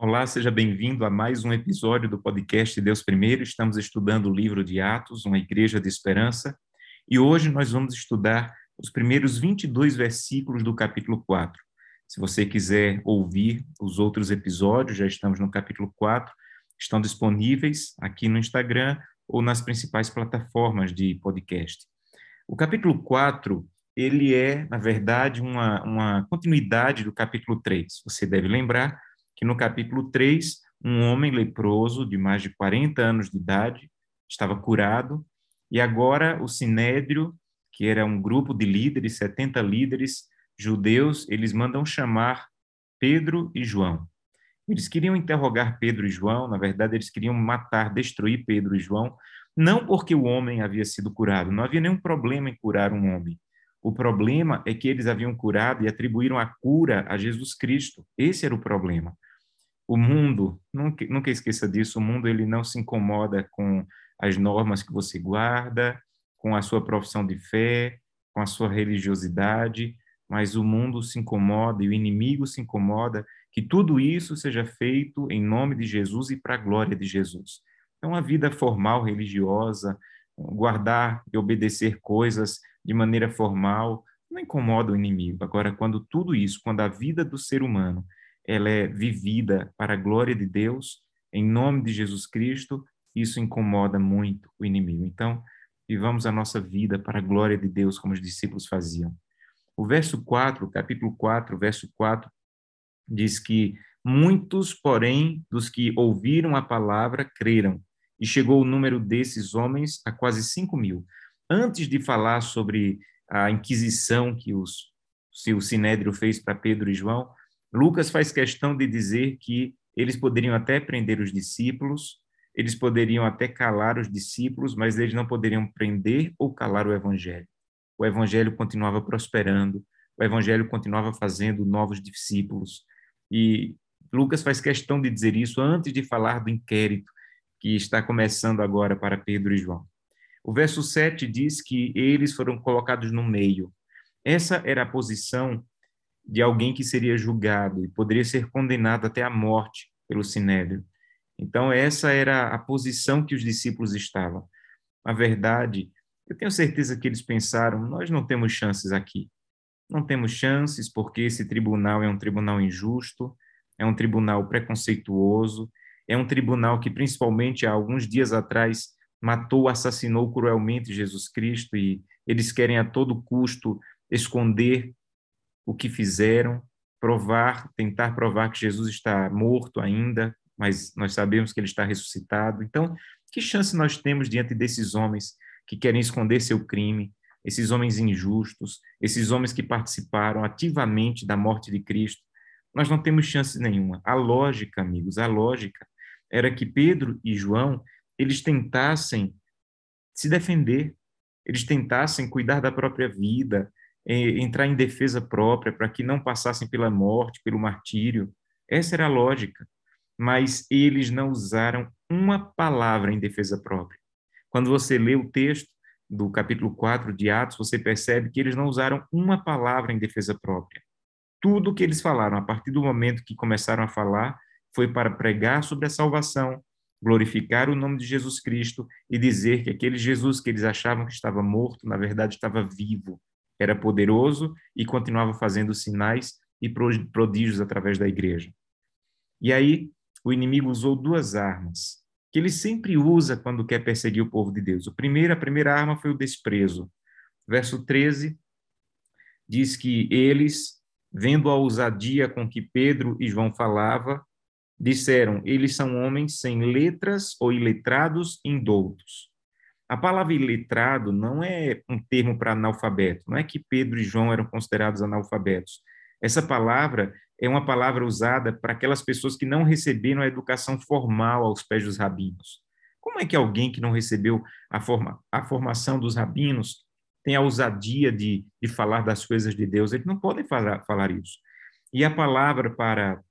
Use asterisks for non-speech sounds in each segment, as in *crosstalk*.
Olá, seja bem-vindo a mais um episódio do podcast Deus Primeiro. Estamos estudando o livro de Atos, uma igreja de esperança, e hoje nós vamos estudar os primeiros 22 versículos do capítulo 4. Se você quiser ouvir os outros episódios, já estamos no capítulo 4, estão disponíveis aqui no Instagram ou nas principais plataformas de podcast. O capítulo 4, ele é, na verdade, uma, uma continuidade do capítulo 3. Você deve lembrar que no capítulo 3, um homem leproso de mais de 40 anos de idade estava curado, e agora o Sinédrio, que era um grupo de líderes, 70 líderes judeus, eles mandam chamar Pedro e João. Eles queriam interrogar Pedro e João, na verdade, eles queriam matar, destruir Pedro e João, não porque o homem havia sido curado, não havia nenhum problema em curar um homem. O problema é que eles haviam curado e atribuíram a cura a Jesus Cristo. Esse era o problema o mundo, nunca, nunca esqueça disso, o mundo ele não se incomoda com as normas que você guarda, com a sua profissão de fé, com a sua religiosidade, mas o mundo se incomoda e o inimigo se incomoda que tudo isso seja feito em nome de Jesus e para a glória de Jesus. Então, a vida formal, religiosa, guardar e obedecer coisas de maneira formal, não incomoda o inimigo. Agora, quando tudo isso, quando a vida do ser humano ela é vivida para a glória de Deus, em nome de Jesus Cristo, isso incomoda muito o inimigo. Então, vivamos a nossa vida para a glória de Deus, como os discípulos faziam. O verso 4, capítulo 4, verso 4, diz que muitos, porém, dos que ouviram a palavra, creram, e chegou o número desses homens a quase 5 mil. Antes de falar sobre a inquisição que os, o Sinédrio fez para Pedro e João, Lucas faz questão de dizer que eles poderiam até prender os discípulos, eles poderiam até calar os discípulos, mas eles não poderiam prender ou calar o evangelho. O evangelho continuava prosperando, o evangelho continuava fazendo novos discípulos. E Lucas faz questão de dizer isso antes de falar do inquérito que está começando agora para Pedro e João. O verso 7 diz que eles foram colocados no meio. Essa era a posição de alguém que seria julgado e poderia ser condenado até a morte pelo sinédrio. Então, essa era a posição que os discípulos estavam. Na verdade, eu tenho certeza que eles pensaram: nós não temos chances aqui. Não temos chances porque esse tribunal é um tribunal injusto, é um tribunal preconceituoso, é um tribunal que, principalmente há alguns dias atrás, matou, assassinou cruelmente Jesus Cristo e eles querem a todo custo esconder o que fizeram, provar, tentar provar que Jesus está morto ainda, mas nós sabemos que ele está ressuscitado. Então, que chance nós temos diante desses homens que querem esconder seu crime, esses homens injustos, esses homens que participaram ativamente da morte de Cristo? Nós não temos chance nenhuma. A lógica, amigos, a lógica era que Pedro e João, eles tentassem se defender, eles tentassem cuidar da própria vida, entrar em defesa própria para que não passassem pela morte, pelo martírio. Essa era a lógica. Mas eles não usaram uma palavra em defesa própria. Quando você lê o texto do capítulo 4 de Atos, você percebe que eles não usaram uma palavra em defesa própria. Tudo que eles falaram, a partir do momento que começaram a falar, foi para pregar sobre a salvação, glorificar o nome de Jesus Cristo e dizer que aquele Jesus que eles achavam que estava morto, na verdade estava vivo, era poderoso e continuava fazendo sinais e prodígios através da igreja. E aí, o inimigo usou duas armas, que ele sempre usa quando quer perseguir o povo de Deus. O primeiro, a primeira arma foi o desprezo. Verso 13 diz que eles, vendo a ousadia com que Pedro e João falava, disseram: eles são homens sem letras ou iletrados indoutos. A palavra iletrado não é um termo para analfabeto, não é que Pedro e João eram considerados analfabetos. Essa palavra é uma palavra usada para aquelas pessoas que não receberam a educação formal aos pés dos rabinos. Como é que alguém que não recebeu a, forma, a formação dos rabinos tem a ousadia de, de falar das coisas de Deus? Eles não podem falar, falar isso. E a palavra para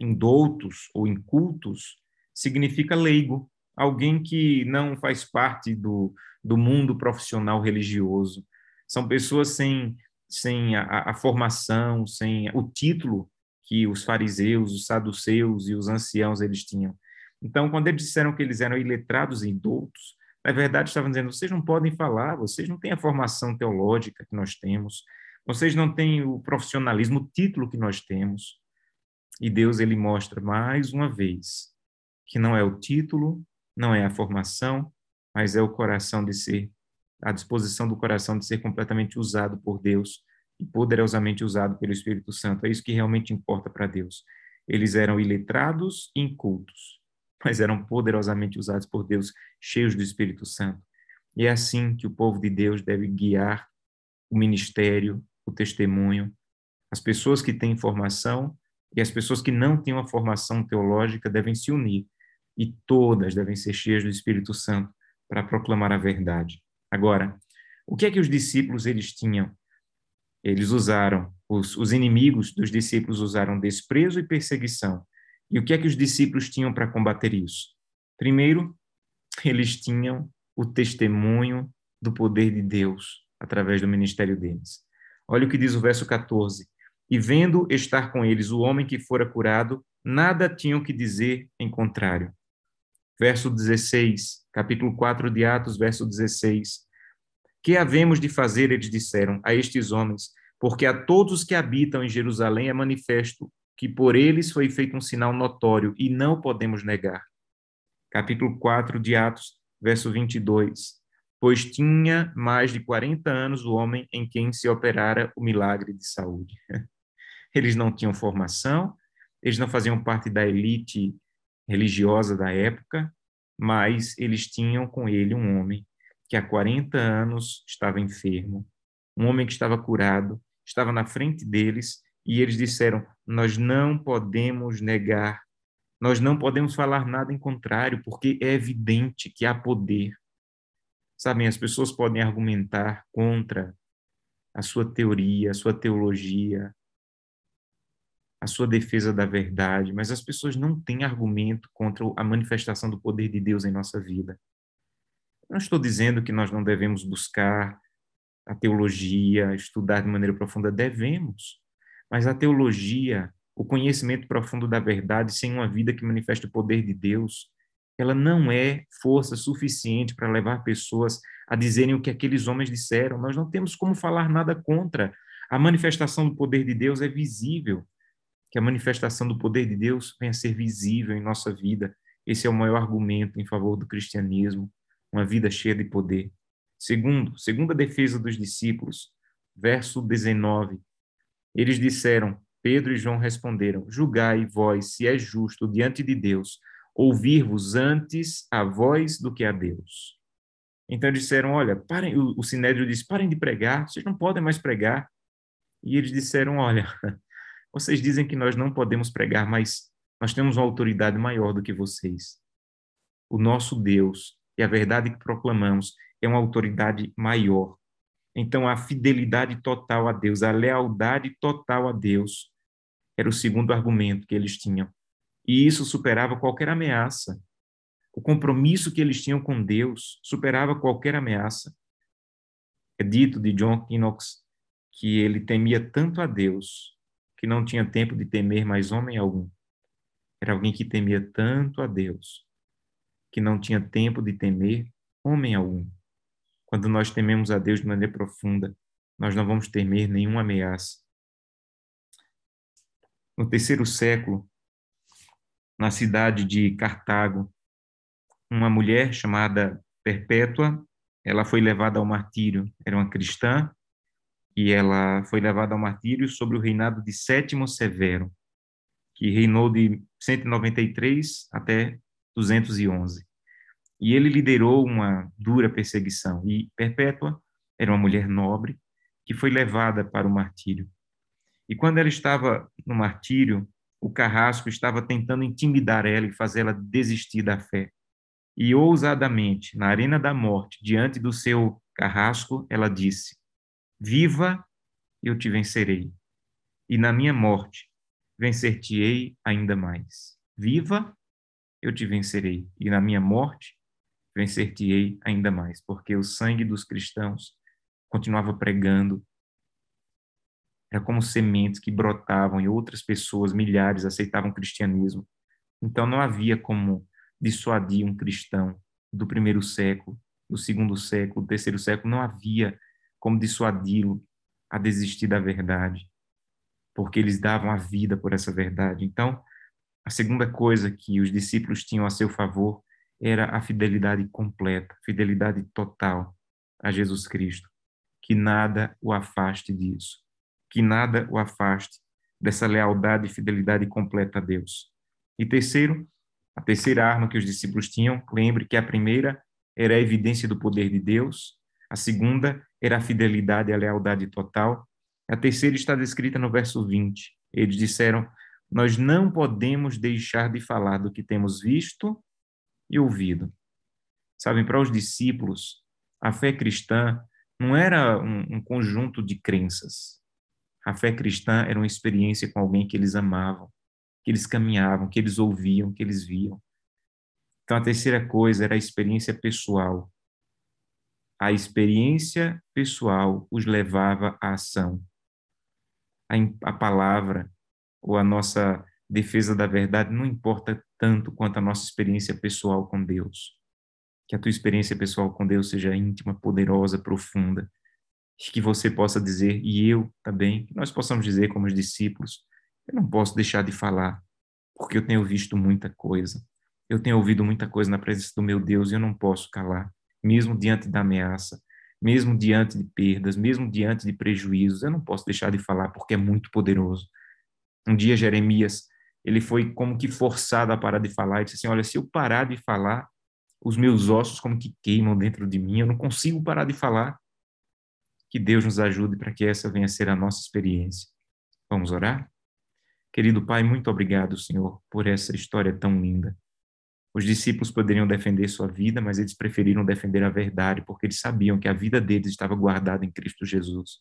indoutos ou incultos significa leigo alguém que não faz parte do, do mundo profissional religioso. São pessoas sem, sem a, a formação, sem o título que os fariseus, os saduceus e os anciãos eles tinham. Então, quando eles disseram que eles eram iletrados e doutos, na verdade estavam dizendo: vocês não podem falar, vocês não têm a formação teológica que nós temos, vocês não têm o profissionalismo, o título que nós temos. E Deus ele mostra mais uma vez que não é o título, não é a formação, mas é o coração de ser a disposição do coração de ser completamente usado por Deus e poderosamente usado pelo Espírito Santo. É isso que realmente importa para Deus. Eles eram iletrados e incultos, mas eram poderosamente usados por Deus, cheios do Espírito Santo. E é assim que o povo de Deus deve guiar o ministério, o testemunho. As pessoas que têm formação e as pessoas que não têm uma formação teológica devem se unir e todas devem ser cheias do Espírito Santo para proclamar a verdade. Agora, o que é que os discípulos eles tinham? Eles usaram, os, os inimigos dos discípulos usaram desprezo e perseguição. E o que é que os discípulos tinham para combater isso? Primeiro, eles tinham o testemunho do poder de Deus através do ministério deles. Olha o que diz o verso 14. E vendo estar com eles o homem que fora curado, nada tinham que dizer em contrário. Verso 16, capítulo 4 de Atos, verso 16. Que havemos de fazer, eles disseram, a estes homens, porque a todos que habitam em Jerusalém é manifesto que por eles foi feito um sinal notório e não podemos negar. Capítulo 4 de Atos, verso 22. Pois tinha mais de 40 anos o homem em quem se operara o milagre de saúde. *laughs* Eles não tinham formação, eles não faziam parte da elite religiosa da época, mas eles tinham com ele um homem que há 40 anos estava enfermo, um homem que estava curado, estava na frente deles e eles disseram: Nós não podemos negar, nós não podemos falar nada em contrário, porque é evidente que há poder. Sabem, as pessoas podem argumentar contra a sua teoria, a sua teologia, a sua defesa da verdade, mas as pessoas não têm argumento contra a manifestação do poder de Deus em nossa vida. Não estou dizendo que nós não devemos buscar a teologia, estudar de maneira profunda, devemos. Mas a teologia, o conhecimento profundo da verdade, sem uma vida que manifeste o poder de Deus, ela não é força suficiente para levar pessoas a dizerem o que aqueles homens disseram. Nós não temos como falar nada contra. A manifestação do poder de Deus é visível que a manifestação do poder de Deus venha a ser visível em nossa vida. Esse é o maior argumento em favor do cristianismo, uma vida cheia de poder. Segundo, segunda defesa dos discípulos, verso 19. Eles disseram, Pedro e João responderam: Julgai vós se é justo diante de Deus ouvir-vos antes a voz do que a Deus. Então disseram: Olha, parem, o, o Sinédrio disse: parem de pregar, vocês não podem mais pregar. E eles disseram: Olha, vocês dizem que nós não podemos pregar, mas nós temos uma autoridade maior do que vocês. O nosso Deus e a verdade que proclamamos é uma autoridade maior. Então, a fidelidade total a Deus, a lealdade total a Deus, era o segundo argumento que eles tinham. E isso superava qualquer ameaça. O compromisso que eles tinham com Deus superava qualquer ameaça. É dito de John Knox que ele temia tanto a Deus que não tinha tempo de temer mais homem algum. Era alguém que temia tanto a Deus, que não tinha tempo de temer homem algum. Quando nós tememos a Deus de maneira profunda, nós não vamos temer nenhuma ameaça. No terceiro século, na cidade de Cartago, uma mulher chamada Perpétua, ela foi levada ao martírio. Era uma cristã e ela foi levada ao martírio sobre o reinado de Sétimo Severo, que reinou de 193 até 211. E ele liderou uma dura perseguição. E Perpétua era uma mulher nobre que foi levada para o martírio. E quando ela estava no martírio, o carrasco estava tentando intimidar ela e fazê-la desistir da fé. E ousadamente, na arena da morte, diante do seu carrasco, ela disse: Viva, eu te vencerei, e na minha morte vencer-te-ei ainda mais. Viva, eu te vencerei, e na minha morte vencer-te-ei ainda mais, porque o sangue dos cristãos continuava pregando. Era como sementes que brotavam e outras pessoas, milhares, aceitavam o cristianismo. Então não havia como dissuadir um cristão do primeiro século, do segundo século, do terceiro século, não havia como dissuadi-lo a desistir da verdade, porque eles davam a vida por essa verdade. Então, a segunda coisa que os discípulos tinham a seu favor era a fidelidade completa, fidelidade total a Jesus Cristo. Que nada o afaste disso. Que nada o afaste dessa lealdade e fidelidade completa a Deus. E terceiro, a terceira arma que os discípulos tinham, lembre que a primeira era a evidência do poder de Deus, a segunda era a fidelidade e a lealdade total, a terceira está descrita no verso 20. Eles disseram: Nós não podemos deixar de falar do que temos visto e ouvido. Sabem, para os discípulos, a fé cristã não era um, um conjunto de crenças. A fé cristã era uma experiência com alguém que eles amavam, que eles caminhavam, que eles ouviam, que eles viam. Então, a terceira coisa era a experiência pessoal. A experiência pessoal os levava à ação. A, a palavra ou a nossa defesa da verdade não importa tanto quanto a nossa experiência pessoal com Deus. Que a tua experiência pessoal com Deus seja íntima, poderosa, profunda. Que você possa dizer, e eu também, que nós possamos dizer como os discípulos, eu não posso deixar de falar, porque eu tenho visto muita coisa. Eu tenho ouvido muita coisa na presença do meu Deus e eu não posso calar, mesmo diante da ameaça, mesmo diante de perdas, mesmo diante de prejuízos. Eu não posso deixar de falar porque é muito poderoso. Um dia Jeremias ele foi como que forçado a parar de falar e disse assim: Olha, se eu parar de falar, os meus ossos como que queimam dentro de mim, eu não consigo parar de falar. Que Deus nos ajude para que essa venha a ser a nossa experiência. Vamos orar? Querido Pai, muito obrigado, Senhor, por essa história tão linda. Os discípulos poderiam defender sua vida, mas eles preferiram defender a verdade, porque eles sabiam que a vida deles estava guardada em Cristo Jesus.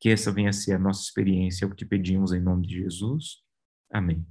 Que essa venha a ser a nossa experiência, é o que te pedimos em nome de Jesus. Amém.